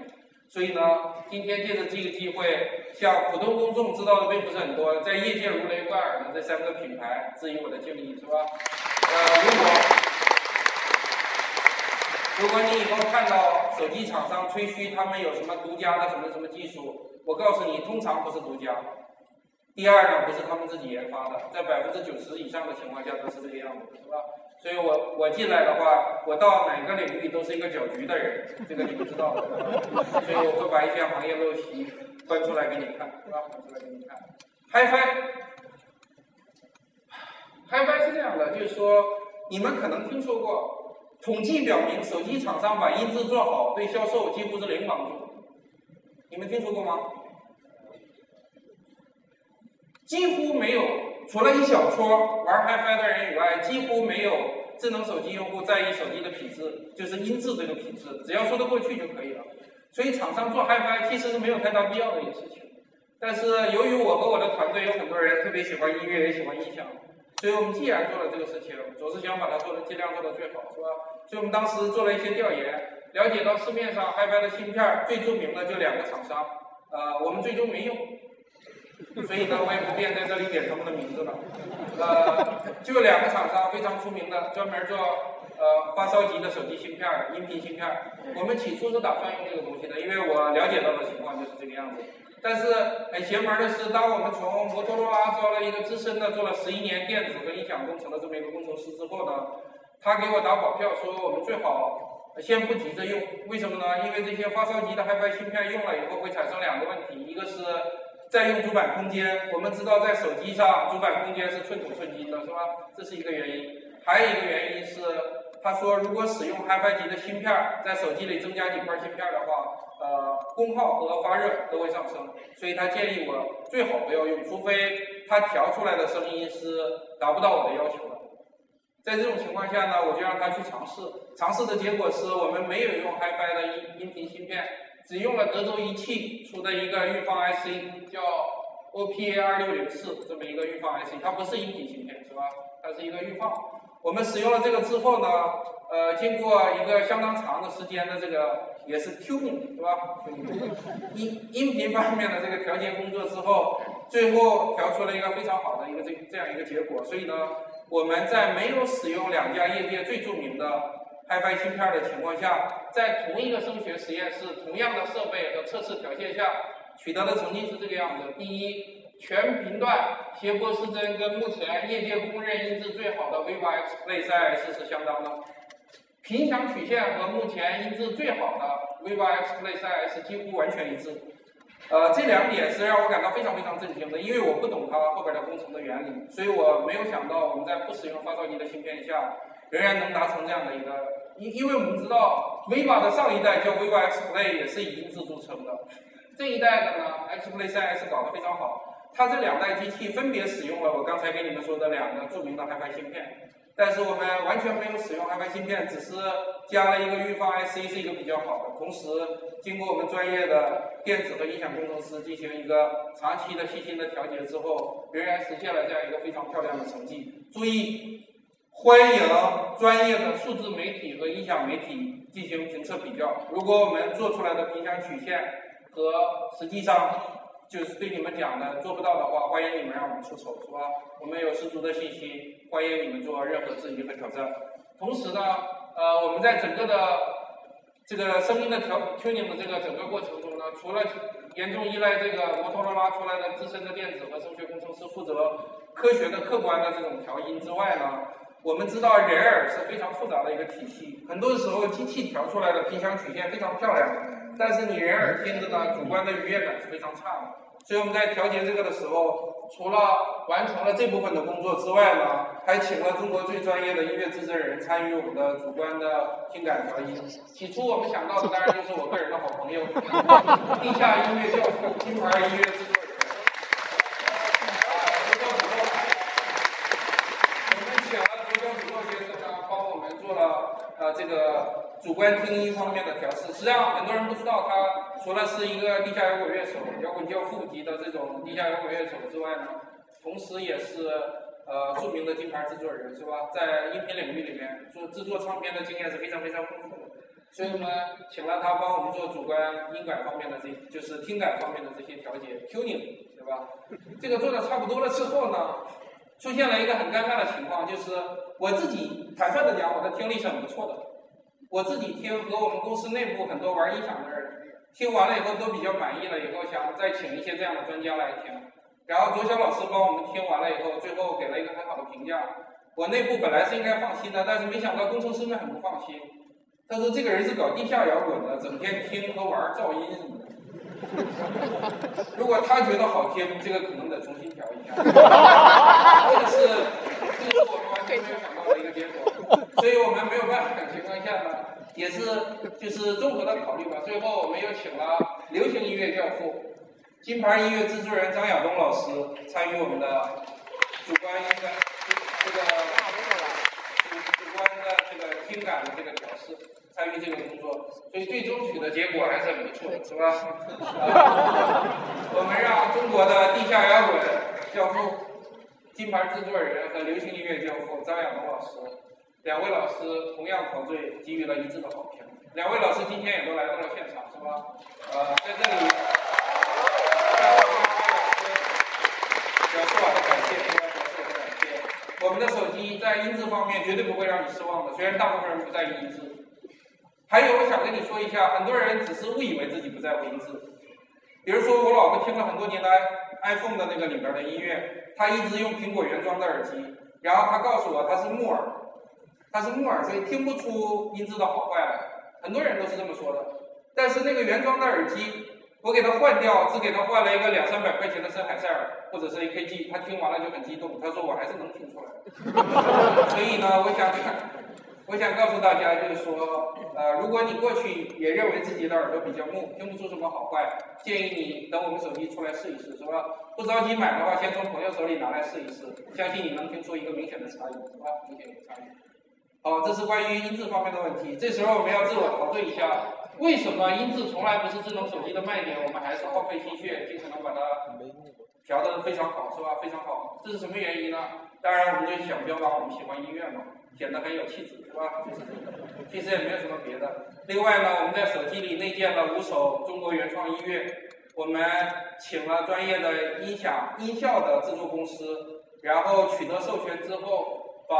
所以呢，今天借着这个机会，向普通公众知道的并不是很多，在业界如雷贯耳的这三个品牌，至于我的经历，是吧？呃，如果如果你以后看到手机厂商吹嘘他们有什么独家的什么什么技术，我告诉你，通常不是独家。第二呢，不是他们自己研发的，在百分之九十以上的情况下都是这个样子，是吧？所以我我进来的话，我到哪个领域都是一个搅局的人，这个你不知道，所以我会把一些行业陋习翻出来给你看，是吧？翻出来给你看。HiFi，HiFi 是这样的，就是说你们可能听说过，统计表明手机厂商把音质做好对销售几乎是零帮助，你们听说过吗？几乎没有。除了一小撮玩 HiFi 的人以外，几乎没有智能手机用户在意手机的品质，就是音质这个品质，只要说得过去就可以了。所以厂商做 HiFi 其实是没有太大必要的一个事情。但是由于我和我的团队有很多人特别喜欢音乐，也喜欢音响，所以我们既然做了这个事情，总是想把它做的尽量做到最好，是吧？所以我们当时做了一些调研，了解到市面上 HiFi 的芯片最著名的就两个厂商，呃，我们最终没用。所以呢，我也不便在这里点他们的名字了。呃，就两个厂商非常出名的，专门做呃发烧级的手机芯片、音频芯片。我们起初是打算用这个东西的，因为我了解到的情况就是这个样子。但是很邪门的是，当我们从摩托罗拉招了一个资深的，做了十一年电子和音响工程的这么一个工程师之后呢，他给我打保票说，我们最好先不急着用。为什么呢？因为这些发烧级的 HiFi 芯片用了以后会产生两个问题，一个是占用主板空间。我们知道在手机上主板空间是寸土寸金的，是吧？这是一个原因。还有一个原因是，他说如果使用 HiFi 级的芯片，在手机里增加几块芯片的话。呃，功耗和发热都会上升，所以他建议我最好不要用，除非他调出来的声音是达不到我的要求的。在这种情况下呢，我就让他去尝试，尝试的结果是我们没有用 HiFi 的音音频芯片，只用了德州仪器出的一个预放 IC，叫 OPA 二六零四这么一个预放 IC，它不是音频芯片，是吧？它是一个预放。我们使用了这个之后呢，呃，经过一个相当长的时间的这个。也是 tuning 是吧？音音频方面的这个调节工作之后，最后调出了一个非常好的一个这这样一个结果。所以呢，我们在没有使用两家业界最著名的 HiFi 芯片的情况下，在同一个声学实验室、同样的设备和测试条件下，取得的成绩是这个样子：第一，全频段谐波失真跟目前业界公认音质最好的 V8X Play 3S 是相当的。频响曲线和目前音质最好的 V8X Play 3S 几乎完全一致，呃，这两点是让我感到非常非常震惊的，因为我不懂它后边的工程的原理，所以我没有想到我们在不使用发烧机的芯片下，仍然能达成这样的一个，因因为我们知道 vivo 的上一代叫 vivo X-Play 也是以音质著称的，这一代的呢 X-Play 3S 搞得非常好，它这两代机器分别使用了我刚才给你们说的两个著名的 HiFi 芯片。但是我们完全没有使用 HiFi 芯片，只是加了一个预放 IC，是一个比较好的。同时，经过我们专业的电子和音响工程师进行一个长期的细心的调节之后，仍然实现了这样一个非常漂亮的成绩。注意，欢迎专业的数字媒体和音响媒体进行评测比较。如果我们做出来的频响曲线和实际上。就是对你们讲的，做不到的话，欢迎你们让我们出丑，是吧？我们有十足的信心，欢迎你们做任何质疑和挑战。同时呢，呃，我们在整个的这个声音的调 tuning 的这个整个过程中呢，除了严重依赖这个摩托罗拉出来的资深的电子和声学工程师负责科学的、客观的这种调音之外呢，我们知道人耳是非常复杂的一个体系，很多时候机器调出来的频响曲线非常漂亮。但是你人耳听着呢，主观的愉悦感是非常差的。所以我们在调节这个的时候，除了完成了这部分的工作之外呢，还请了中国最专业的音乐制作人参与我们的主观的听感调音。起初我们想到的当然就是我个人的好朋友，地下音乐教父、金牌音乐制作人。我们请了主教主作先生呢，帮我们做了呃这个。主观听音方面的调试，实际上很多人不知道，他除了是一个地下摇滚乐手、摇滚教父级的这种地下摇滚乐手之外呢，同时也是呃著名的金牌制作人，是吧？在音频领域里面做制作唱片的经验是非常非常丰富的，所以我们请了他帮我们做主观音感方面的这，就是听感方面的这些调节 tuning，对吧？这个做的差不多了之后呢，出现了一个很尴尬的情况，就是我自己坦率的讲，我的听力是很不错的。我自己听和我们公司内部很多玩音响的人听完了以后都比较满意了，以后想再请一些这样的专家来听。然后卓翔老师帮我们听完了以后，最后给了一个很好的评价。我内部本来是应该放心的，但是没想到工程师们很不放心。他说这个人是搞地下摇滚的，整天听和玩噪音什么的。如果他觉得好听，这个可能得重新调一下。这个是，这个是我们完全没有想到的一个结果。所以我们没有办法的情况下呢，也是就是综合的考虑吧。最后我们又请了流行音乐教父、金牌音乐制作人张亚东老师参与我们的主观音的这个主主观的这个听感的这个调试，参与这个工作。所以最终取的结果还是很不错的，是吧？我们让中国的地下摇滚教父、金牌制作人和流行音乐教父张亚东老师。两位老师同样陶醉，给予了一致的好评。两位老师今天也都来到了现场，是吧？呃，在这里，表示我的感谢，表示我的感谢。我们的手机在音质方面绝对不会让你失望的，虽然大部分人不在意音质。还有，我想跟你说一下，很多人只是误以为自己不在乎音质。比如说，我老婆听了很多年来 iPhone 的那个里边的音乐，她一直用苹果原装的耳机，然后她告诉我她是木耳。它是木耳，所以听不出音质的好坏来。很多人都是这么说的。但是那个原装的耳机，我给她换掉，只给她换了一个两三百块钱的森海塞尔或者是 AKG，他听完了就很激动，他说我还是能听出来。所以呢，我想。我想告诉大家，就是说，呃，如果你过去也认为自己的耳朵比较木，听不出什么好坏，建议你等我们手机出来试一试，是吧？不着急买的话，先从朋友手里拿来试一试，相信你能听出一个明显的差异，是吧？明显的差异。好，这是关于音质方面的问题。这时候我们要自我陶醉一下，为什么音质从来不是智能手机的卖点？我们还是耗费心血，尽可能把它调得非常好，是吧？非常好，这是什么原因呢？当然，我们就想标榜我们喜欢音乐嘛。显得很有气质，是吧？其实也没有什么别的。另外呢，我们在手机里内建了五首中国原创音乐，我们请了专业的音响、音效的制作公司，然后取得授权之后，把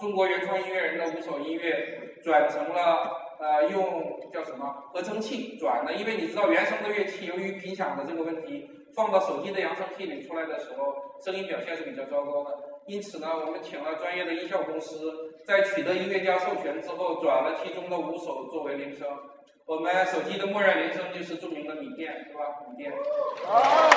中国原创音乐人的五首音乐转成了呃用叫什么合成器转的，因为你知道原声的乐器由于频响的这个问题，放到手机的扬声器里出来的时候，声音表现是比较糟糕的。因此呢，我们请了专业的音效公司，在取得音乐家授权之后，转了其中的五首作为铃声。我们手机的默认铃声就是著名的米店，是吧？米店。啊。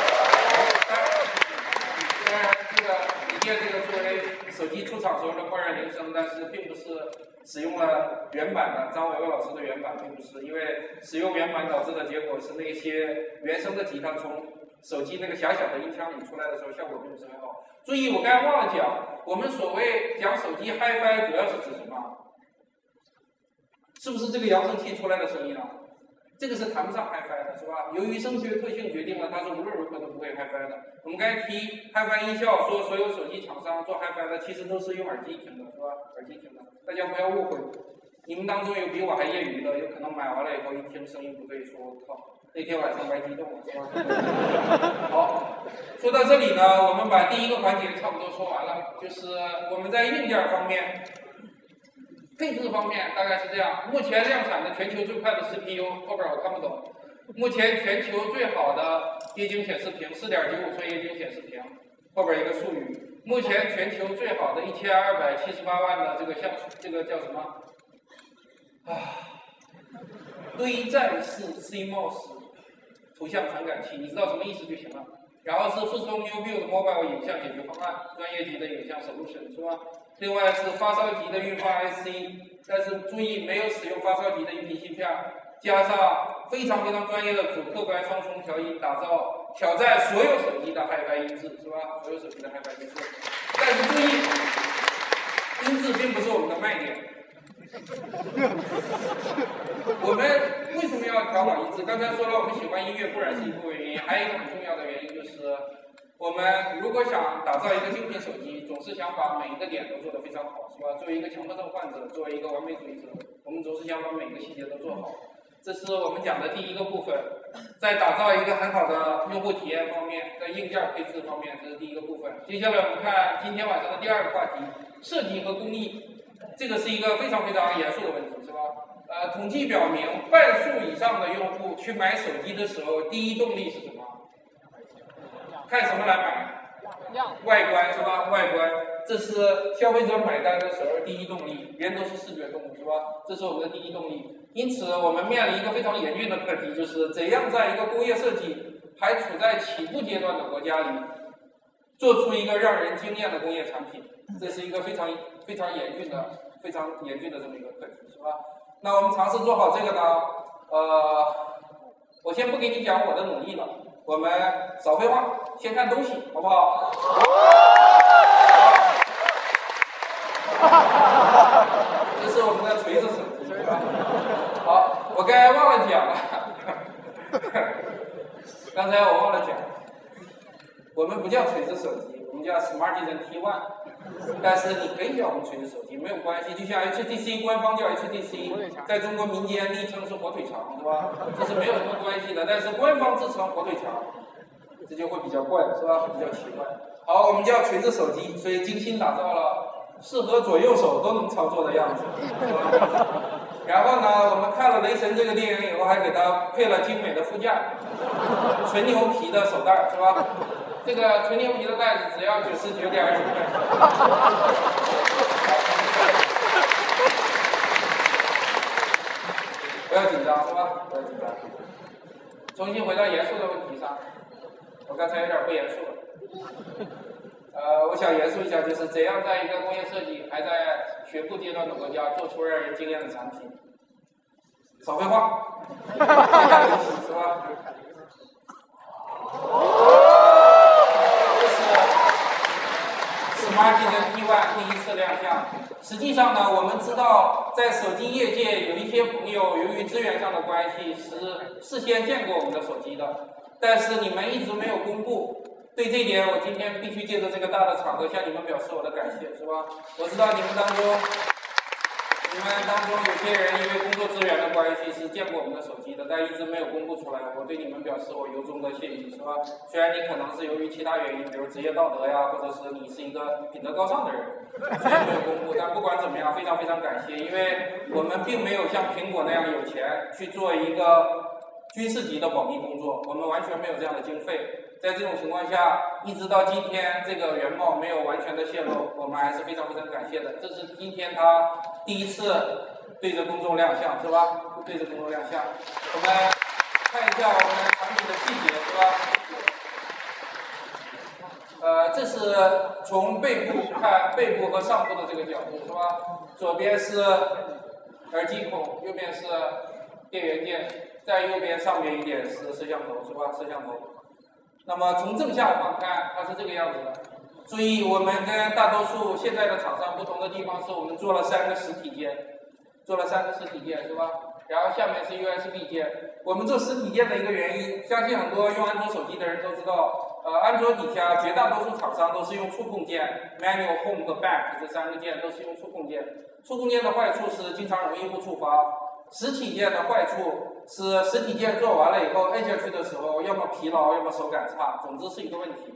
虽然这个米店这个作为手机出厂时候的默认铃声，但是并不是使用了原版的张伟伟老师的原版，并不是，因为使用原版导致的结果是那些原声的吉他从手机那个狭小的音箱里出来的时候，效果并不是很好。注意，我刚才忘了讲，我们所谓讲手机 HiFi 主要是指什么？是不是这个扬声器出来的声音啊？这个是谈不上 HiFi 的，是吧？由于声学特性决定了，它是无论如何都不会 HiFi 的。我们刚才提 HiFi 音效，说所有手机厂商做 HiFi 的，其实都是用耳机听的，是吧？耳机听的，大家不要误会。你们当中有比我还业余的，有可能买完了以后一听声音不对，说我靠。那天晚上白激动了，是吧？好，说到这里呢，我们把第一个环节差不多说完了，就是我们在硬件方面、配置方面大概是这样。目前量产的全球最快的 CPU，后边我看不懂。目前全球最好的液晶显示屏，四点九五寸液晶显示屏，后边一个术语。目前全球最好的一千二百七十八万的这个像素这个叫什么？啊，堆栈式 CMOS。图像传感器，你知道什么意思就行了。然后是富松 NewView 的 Mobile 影像解决方案，专业级的影像 solution 是吧？另外是发烧级的运发 IC，但是注意没有使用发烧级的音频芯片，加上非常非常专业的主客观双重调音，打造挑战所有手机的 HiFi 音质是吧？所有手机的 HiFi 音质，但是注意，音质并不是我们的卖点。我们为什么要调好音质？刚才说了，我们喜欢音乐固然是一部分原因，还有一个很重要的原因就是，我们如果想打造一个精品手机，总是想把每一个点都做得非常好，是吧？作为一个强迫症患者，作为一个完美主义者，我们总是想把每个细节都做好。这是我们讲的第一个部分，在打造一个很好的用户体验方面，在硬件配置方面，这是第一个部分。接下来我们看今天晚上的第二个话题：设计和工艺。这个是一个非常非常严肃的问题，是吧？呃，统计表明，半数以上的用户去买手机的时候，第一动力是什么？看什么来买？外观是吧？外观，这是消费者买单的时候第一动力。人都是视觉动物，是吧？这是我们的第一动力。因此，我们面临一个非常严峻的课题，就是怎样在一个工业设计还处在起步阶段的国家里，做出一个让人惊艳的工业产品。这是一个非常非常严峻的、非常严峻的这么一个课题，是吧？那我们尝试做好这个呢？呃，我先不给你讲我的努力了，我们少废话，先看东西，好不好？这是我们的锤子手机，好，我刚才忘了讲了，刚才我忘了讲，我们不叫锤子手机，我们叫 Smartisan T1。但是你可以叫我们锤子手机，没有关系。就像 HTC 官方叫 HTC，在中国民间昵称是火腿肠，是吧？这是没有什么关系的。但是官方自称火腿肠，这就会比较怪，是吧？比较奇怪。好，我们叫锤子手机，所以精心打造了适合左右手都能操作的样子。然后呢，我们看了《雷神》这个电影以后，还给它配了精美的副驾，纯牛皮的手袋是吧？这个纯牛皮的袋子只要九十九点九块。不要紧张是吧？不要紧张。重新回到严肃的问题上，我刚才有点不严肃了。呃，我想严肃一下，就是怎样在一个工业设计还在学步阶段的国家，做出让人惊艳的产品。少废话，是吧？这是 Smart T1 第一次亮相。实际上呢，我们知道，在手机业界有一些朋友由于资源上的关系是事先见过我们的手机的，但是你们一直没有公布。对这点，我今天必须借着这个大的场合向你们表示我的感谢，是吧？我知道你们当中，你们当中有些人因为工作资源的关系是见过我们的手机的，但一直没有公布出来。我对你们表示我由衷的谢意，是吧？虽然你可能是由于其他原因，比如职业道德呀，或者是你是一个品德高尚的人，所以没有公布。但不管怎么样，非常非常感谢，因为我们并没有像苹果那样有钱去做一个军事级的保密工作，我们完全没有这样的经费。在这种情况下，一直到今天，这个原貌没有完全的泄露，我们还是非常非常感谢的。这是今天他第一次对着公众亮相，是吧？对着公众亮相，我们看一下我们产品的细节，是吧？呃，这是从背部看背部和上部的这个角度，是吧？左边是耳机孔，右边是电源键，在右边上面一点是摄像头，是吧？摄像头。那么从正下方看，它是这个样子的。注意，我们跟大多数现在的厂商不同的地方是我们做了三个实体键，做了三个实体键，是吧？然后下面是 USB 键。我们做实体键的一个原因，相信很多用安卓手机的人都知道，呃，安卓底下绝大多数厂商都是用触控键，Manual、Home 和 Back 这三个键都是用触控键。触控键的坏处是经常容易误触发。实体键的坏处是，实体键做完了以后，摁下去的时候，要么疲劳，要么手感差，总之是一个问题。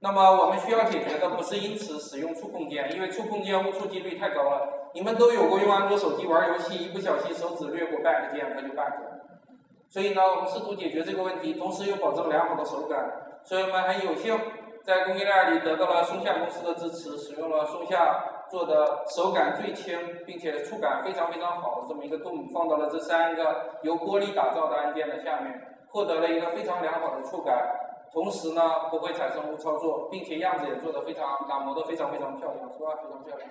那么我们需要解决的不是因此使用触控键，因为触控键误触几率太高了。你们都有过用安卓手机玩游戏，一不小心手指掠过 back 键，它就 back 了。所以呢，我们试图解决这个问题，同时又保证良好的手感。所以我们很有幸在供应链里得到了松下公司的支持，使用了松下。做的手感最轻，并且触感非常非常好的这么一个洞，放到了这三个由玻璃打造的按键的下面，获得了一个非常良好的触感，同时呢不会产生误操作，并且样子也做得非常打磨的非常非常漂亮，是吧？非常漂亮。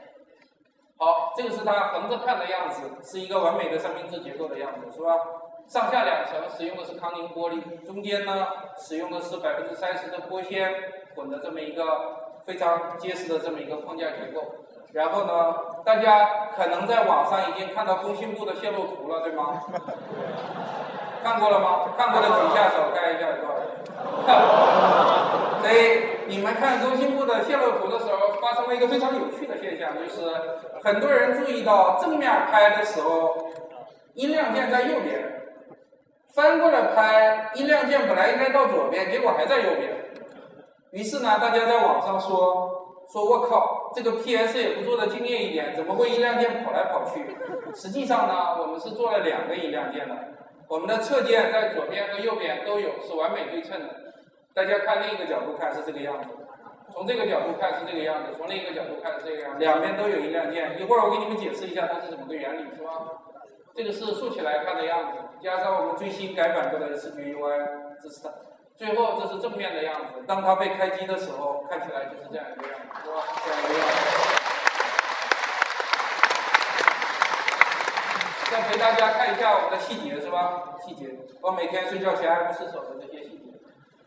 好，这个是它横着看的样子，是一个完美的三明治结构的样子，是吧？上下两层使用的是康宁玻璃，中间呢使用的是百分之三十的玻纤混的这么一个非常结实的这么一个框架结构。然后呢，大家可能在网上已经看到工信部的泄露图了，对吗？看过了吗？看过的举下手，看一下有多少人。所以你们看工信部的泄露图的时候，发生了一个非常有趣的现象，就是很多人注意到正面拍的时候，音量键在右边，翻过来拍，音量键本来应该到左边，结果还在右边。于是呢，大家在网上说。说我靠，这个 PS 也不做的精炼一点，怎么会音量键跑来跑去？实际上呢，我们是做了两个音量键的，我们的侧键在左边和右边都有，是完美对称的。大家看另一个角度看是这个样子，从这个角度看是这个样子，从另一个角度看是这个样子，两边都有音量键。一会儿我给你们解释一下它是怎么个原理，是吧？这个是竖起来看的样子，加上我们最新改版过的视觉 UI 支持它。最后这是正面的样子，当它被开机的时候，看起来就是这样一个样子，是吧？这样一个样子。再陪大家看一下我们的细节，是吧？细节，我每天睡觉前爱不释手的这些细节。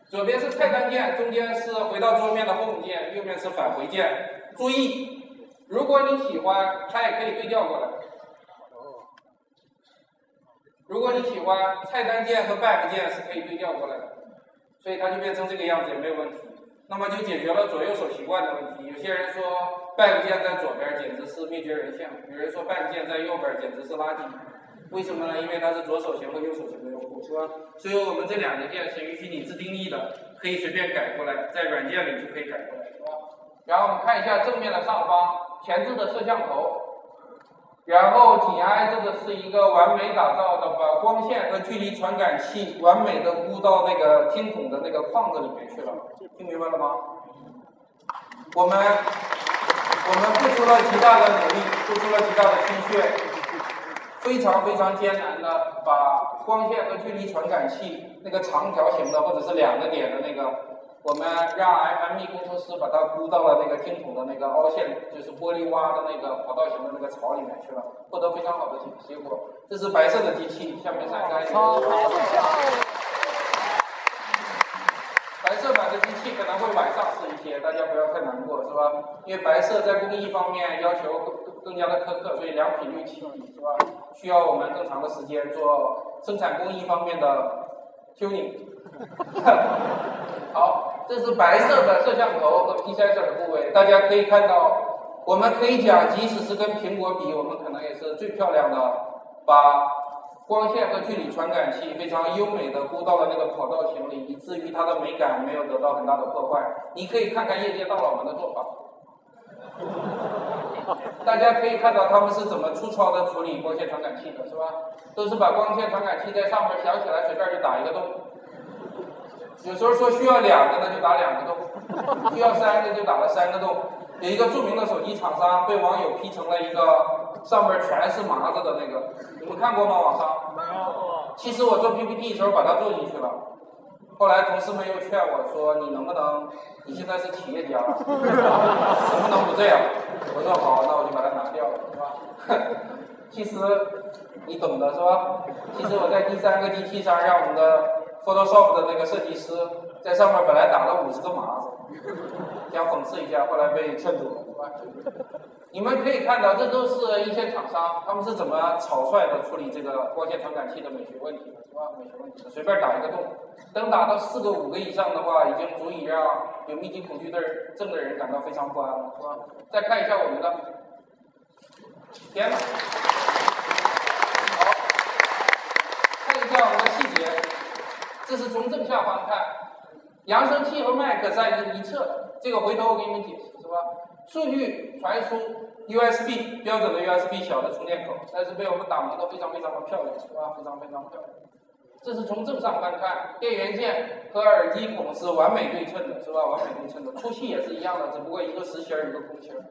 左边是菜单键，中间是回到桌面的 Home 键，右面是返回键。注意，如果你喜欢，它也可以对调过来。如果你喜欢，菜单键和 Back 键是可以对调过来的。所以它就变成这个样子也没有问题，那么就解决了左右手习惯的问题。有些人说 back 键在左边简直是灭绝人性，有人说 back 键在右边简直是垃圾。为什么呢？因为它是左手型和右手型的用户，是吧？所以我们这两个键是允许你自定义的，可以随便改过来，在软件里就可以改过来，是吧？然后我们看一下正面的上方，前置的摄像头，然后紧挨着的是一个完美打造的，把光线和距离传感器完美的箍到那个听筒的那个框子里面去了，听明白了吗？我们我们付出了极大的努力，付出了极大的心血，非常非常艰难的把光线和距离传感器那个长条形的或者是两个点的那个。我们让 M E 工程师把它箍到了那个听筒的那个凹陷，就是玻璃挖的那个跑道型的那个槽里面去了，获得非常好的结结果。这是白色的机器，下面再看一个。白色版的机器可能会晚上试一些，大家不要太难过，是吧？因为白色在工艺方面要求更更加的苛刻，所以良品率期，是吧？需要我们更长的时间做生产工艺方面的 tuning。好。这是白色的摄像头和 P 三 r 的部位，大家可以看到，我们可以讲，即使是跟苹果比，我们可能也是最漂亮的，把光线和距离传感器非常优美的箍到了那个跑道型里，以至于它的美感没有得到很大的破坏。你可以看看业界大佬们的做法，大家可以看到他们是怎么粗糙的处理光线传感器的，是吧？都是把光线传感器在上面想起来随便就打一个洞。有时候说需要两个，那就打两个洞；需要三个，就打了三个洞。有一个著名的手机厂商被网友 P 成了一个上面全是麻子的那个，你们看过吗？网上？没有。其实我做 PPT 的时候把它做进去了，后来同事们又劝我说：“你能不能？你现在是企业家，能不能不这样？”我说：“好，那我就把它拿掉了，是吧？” 其实你懂的是吧？其实我在第三个机器上让我们的。Photoshop 的那个设计师在上面本来打了五十个码子，想讽刺一下，后来被劝住了，你们可以看到，这都是一线厂商，他们是怎么草率的处理这个光线传感器的美学问题的，是吧？美学问题，随便打一个洞，灯打到四个、五个以上的话，已经足以让有密集恐惧症的人感到非常不安了，是吧？再看一下我们的，天呐，好，看一下我们的细节。这是从正下方看，扬声器和麦克在一一侧，这个回头我给你们解释，是吧？数据传输 USB 标准的 USB 小的充电口，但是被我们打磨的非常非常的漂亮，是吧？非常非常漂亮。这是从正上方看，电源线和耳机孔是完美对称的，是吧？完美对称的，粗细也是一样的，只不过一个实心儿，一个空心儿。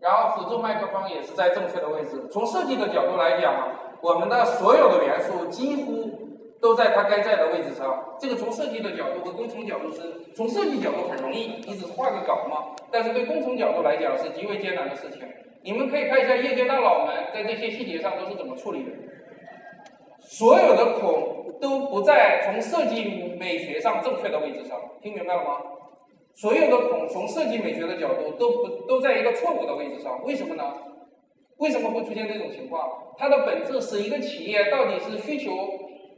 然后辅助麦克风也是在正确的位置。从设计的角度来讲，我们的所有的元素几乎。都在它该在的位置上。这个从设计的角度和工程角度是，从设计角度很容易，你只是画个稿嘛。但是对工程角度来讲是极为艰难的事情。你们可以看一下业界大佬们在这些细节上都是怎么处理的。所有的孔都不在从设计美学上正确的位置上，听明白了吗？所有的孔从设计美学的角度都不都在一个错误的位置上，为什么呢？为什么会出现这种情况？它的本质是一个企业到底是需求。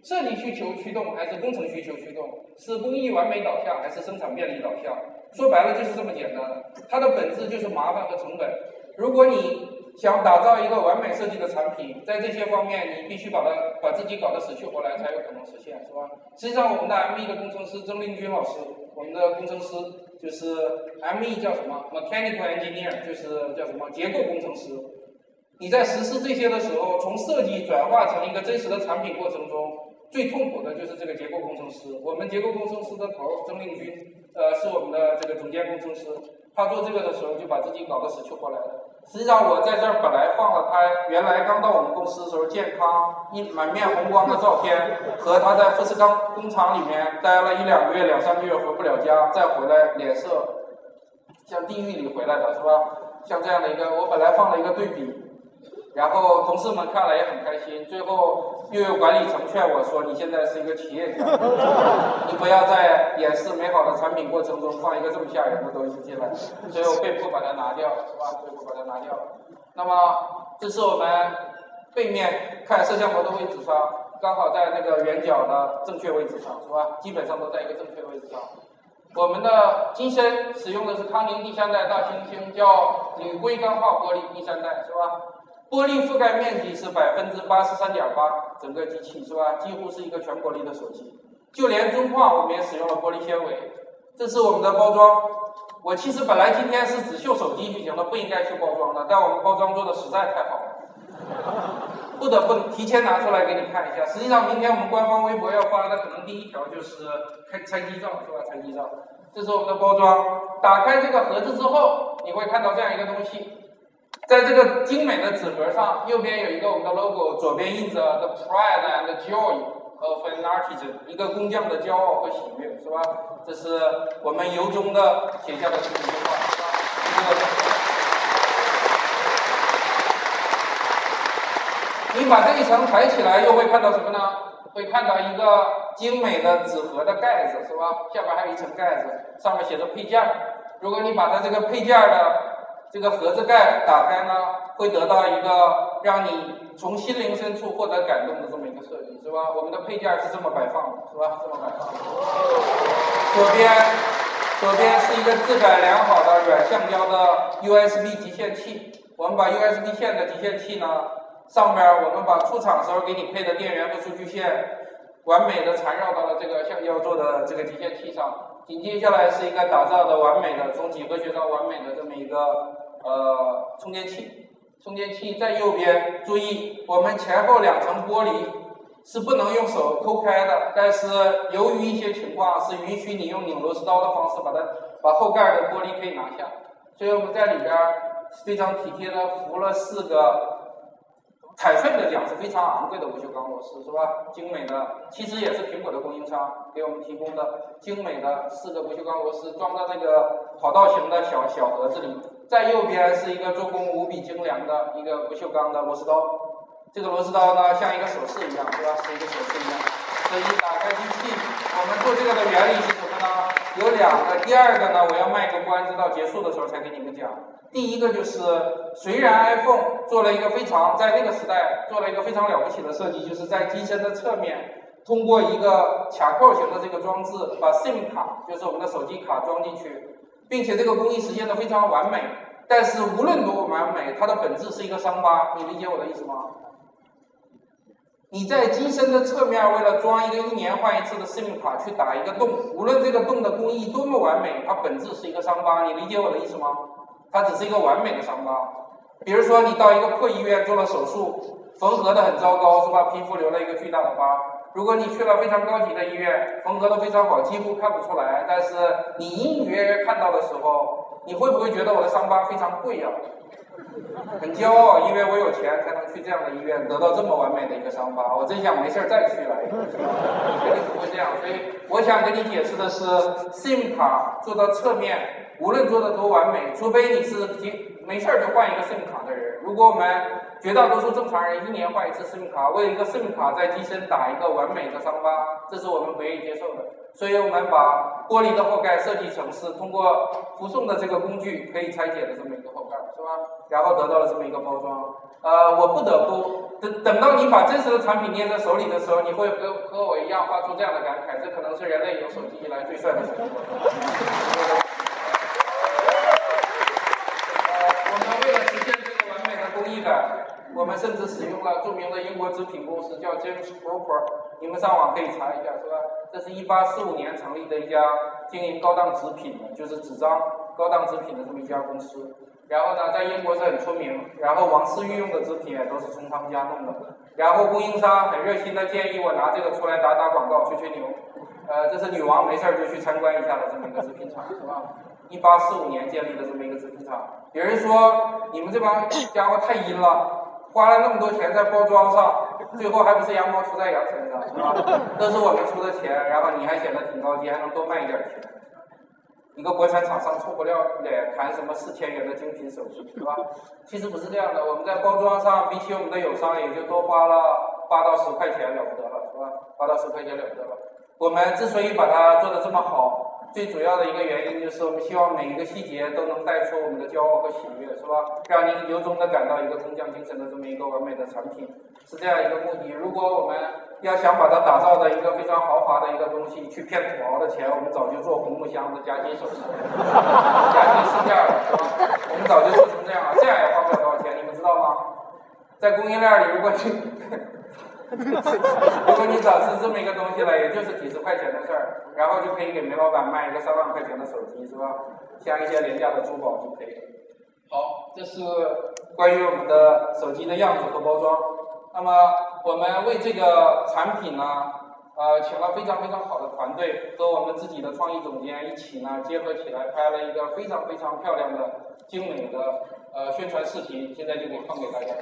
设计需求驱动还是工程需求驱动？是工艺完美导向还是生产便利导向？说白了就是这么简单。它的本质就是麻烦和成本。如果你想打造一个完美设计的产品，在这些方面你必须把它把自己搞得死去活来才有可能实现，是吧？实际上，我们的 M E 的工程师曾令军老师，我们的工程师就是 M E 叫什么？Mechanical Engineer，就是叫什么结构工程师。你在实施这些的时候，从设计转化成一个真实的产品过程中。最痛苦的就是这个结构工程师。我们结构工程师的头曾令军，呃，是我们的这个总监工程师。他做这个的时候就把自己搞得死去活来的。实际上，我在这儿本来放了他原来刚到我们公司的时候健康一满面红光的照片，和他在富士康工厂里面待了一两个月、两三个月回不了家，再回来脸色像地狱里回来的是吧？像这样的一个，我本来放了一个对比。然后同事们看了也很开心，最后又有管理层劝我说：“你现在是一个企业家，你不要在演示美好的产品过程中放一个这么吓人的东西进来。”所以我被迫把它拿掉，是吧？被迫把它拿掉。那么这是我们背面看摄像头的位置上，刚好在那个圆角的正确位置上，是吧？基本上都在一个正确位置上。我们的机身使用的是康宁第三代大猩猩，叫铝硅钢化玻璃第三代，是吧？玻璃覆盖面积是百分之八十三点八，整个机器是吧？几乎是一个全玻璃的手机，就连中框我们也使用了玻璃纤维。这是我们的包装，我其实本来今天是只秀手机就行了，不应该秀包装的，但我们包装做的实在太好了，不得不提前拿出来给你看一下。实际上，明天我们官方微博要发的可能第一条就是开拆机照，是吧？拆机照，这是我们的包装。打开这个盒子之后，你会看到这样一个东西，在这个精美的纸盒上，右边有一个我们的 logo，左边印着 The Pride and Joy。of an artisan，一个工匠的骄傲和喜悦，是吧？这是我们由衷的写下的这么一句话，是吧？你把这一层抬起来，又会看到什么呢？会看到一个精美的纸盒的盖子，是吧？下边还有一层盖子，上面写着配件。如果你把它这个配件的这个盒子盖打开呢，会得到一个让你从心灵深处获得感动的这么一个设计，是吧？我们的配件是这么摆放的，是吧？这么摆放。左边，左边是一个质感良好的软橡胶的 USB 集线器。我们把 USB 线的集线器呢，上面我们把出厂时候给你配的电源和数据线，完美的缠绕到了这个橡胶做的这个集线器上。紧接下来是一个打造的完美的，从几何学到完美的这么一个呃充电器。充电器在右边，注意我们前后两层玻璃是不能用手抠开的，但是由于一些情况是允许你用拧螺丝刀的方式把它把后盖的玻璃可以拿下。所以我们在里边非常体贴的扶了四个。彩顺的讲是非常昂贵的不锈钢螺丝，是吧？精美的，其实也是苹果的供应商给我们提供的精美的四个不锈钢螺丝，装在那个跑道型的小小盒子里。在右边是一个做工无比精良的一个不锈钢的螺丝刀，这个螺丝刀呢像一个首饰一样，是吧？是一个首饰一样。所以打开机器，我们做这个的原理是什么呢？有两个，第二个呢，我要卖个关子，到结束的时候才给你们讲。第一个就是，虽然 iPhone 做了一个非常在那个时代做了一个非常了不起的设计，就是在机身的侧面通过一个卡扣型的这个装置，把 SIM 卡，就是我们的手机卡装进去，并且这个工艺实现的非常完美。但是无论多么完美，它的本质是一个伤疤，你理解我的意思吗？你在机身的侧面为了装一个一年换一次的 SIM 卡去打一个洞，无论这个洞的工艺多么完美，它本质是一个伤疤，你理解我的意思吗？它只是一个完美的伤疤，比如说你到一个破医院做了手术，缝合的很糟糕，是吧？皮肤留了一个巨大的疤。如果你去了非常高级的医院，缝合的非常好，几乎看不出来，但是你隐隐约约看到的时候，你会不会觉得我的伤疤非常贵呀？很骄傲，因为我有钱才能去这样的医院得到这么完美的一个伤疤。我真想没事再去来一个，肯定不会这样。所以我想跟你解释的是，SIM 卡做到侧面。无论做的多完美，除非你是没事儿就换一个 SIM 卡的人。如果我们绝大多数正常人一年换一次 SIM 卡，为一个 SIM 卡在机身打一个完美的伤疤，这是我们不愿意接受的。所以我们把玻璃的后盖设计成是通过附送的这个工具可以拆解的这么一个后盖，是吧？然后得到了这么一个包装。呃，我不得不等等到你把真实的产品捏在手里的时候，你会和和我一样发出这样的感慨：这可能是人类有手机以来最帅的 产品。我们甚至使用了著名的英国纸品公司，叫 James Cooper，你们上网可以查一下，是吧？这是一八四五年成立的一家经营高档纸品的，就是纸张高档纸品的这么一家公司。然后呢，在英国是很出名。然后王室御用的纸品也都是从他们家弄的。然后供应商很热心的建议我拿这个出来打打广告，吹吹牛。呃，这是女王没事儿就去参观一下的这么一个纸品厂，是吧？一八四五年建立的这么一个纸品厂。有人说你们这帮家伙太阴了。花了那么多钱在包装上，最后还不是羊毛出在羊身上，是吧？都是我们出的钱，然后你还显得挺高级，还能多卖一点钱。一个国产厂商臭不要脸谈什么四千元的精品手机，是吧？其实不是这样的，我们在包装上比起我们的友商也就多花了八到十块钱了不得了，是吧？八到十块钱了不得了。我们之所以把它做的这么好。最主要的一个原因就是，我们希望每一个细节都能带出我们的骄傲和喜悦，是吧？让您由衷的感到一个工匠精神的这么一个完美的产品，是这样一个目的。如果我们要想把它打造的一个非常豪华的一个东西，去骗土豪的钱，我们早就做红木箱子、夹金首饰、夹金饰件了，是吧？我们早就做成这样了，这样也花不了多少钱，你们知道吗？在供应链里，如果去。如果你找是这么一个东西了，也就是几十块钱的事儿，然后就可以给煤老板卖一个三万块钱的手机，是吧？加一些廉价的珠宝就可以了。好，这是关于我们的手机的样子和包装。那么我们为这个产品呢，呃，请了非常非常好的团队，和我们自己的创意总监一起呢，结合起来拍了一个非常非常漂亮的、精美的呃宣传视频，现在就给放给大家。